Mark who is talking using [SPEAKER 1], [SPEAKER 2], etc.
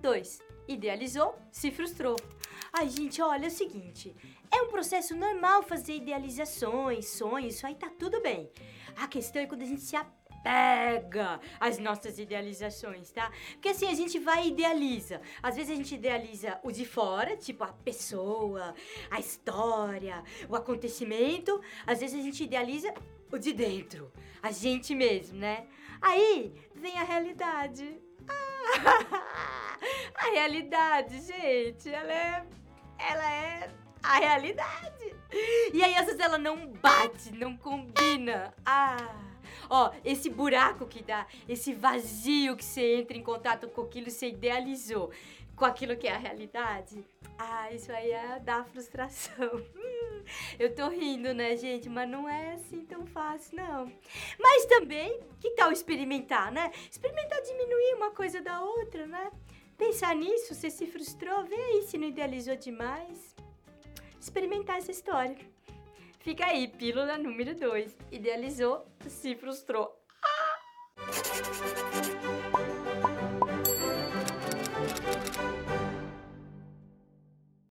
[SPEAKER 1] 2. Idealizou, se frustrou. Ai, gente, olha, é o seguinte. É um processo normal fazer idealizações, sonhos, isso aí tá tudo bem. A questão é quando a gente se apega às nossas idealizações, tá? Porque assim, a gente vai e idealiza. Às vezes a gente idealiza o de fora, tipo a pessoa, a história, o acontecimento. Às vezes a gente idealiza o de dentro, a gente mesmo, né? Aí vem a realidade. Ah, a realidade, gente, ela é. Ela é a realidade. E aí, às vezes, ela não bate, não combina. Ah. Ó, esse buraco que dá, esse vazio que você entra em contato com aquilo que você idealizou, com aquilo que é a realidade. Ah, isso aí é dar frustração. Eu tô rindo, né, gente? Mas não é assim tão fácil, não. Mas também, que tal experimentar, né? Experimentar diminuir uma coisa da outra, né? Pensar nisso, você se frustrou, vê aí se não idealizou demais. Experimentar essa história. Fica aí, pílula número 2. Idealizou, se frustrou.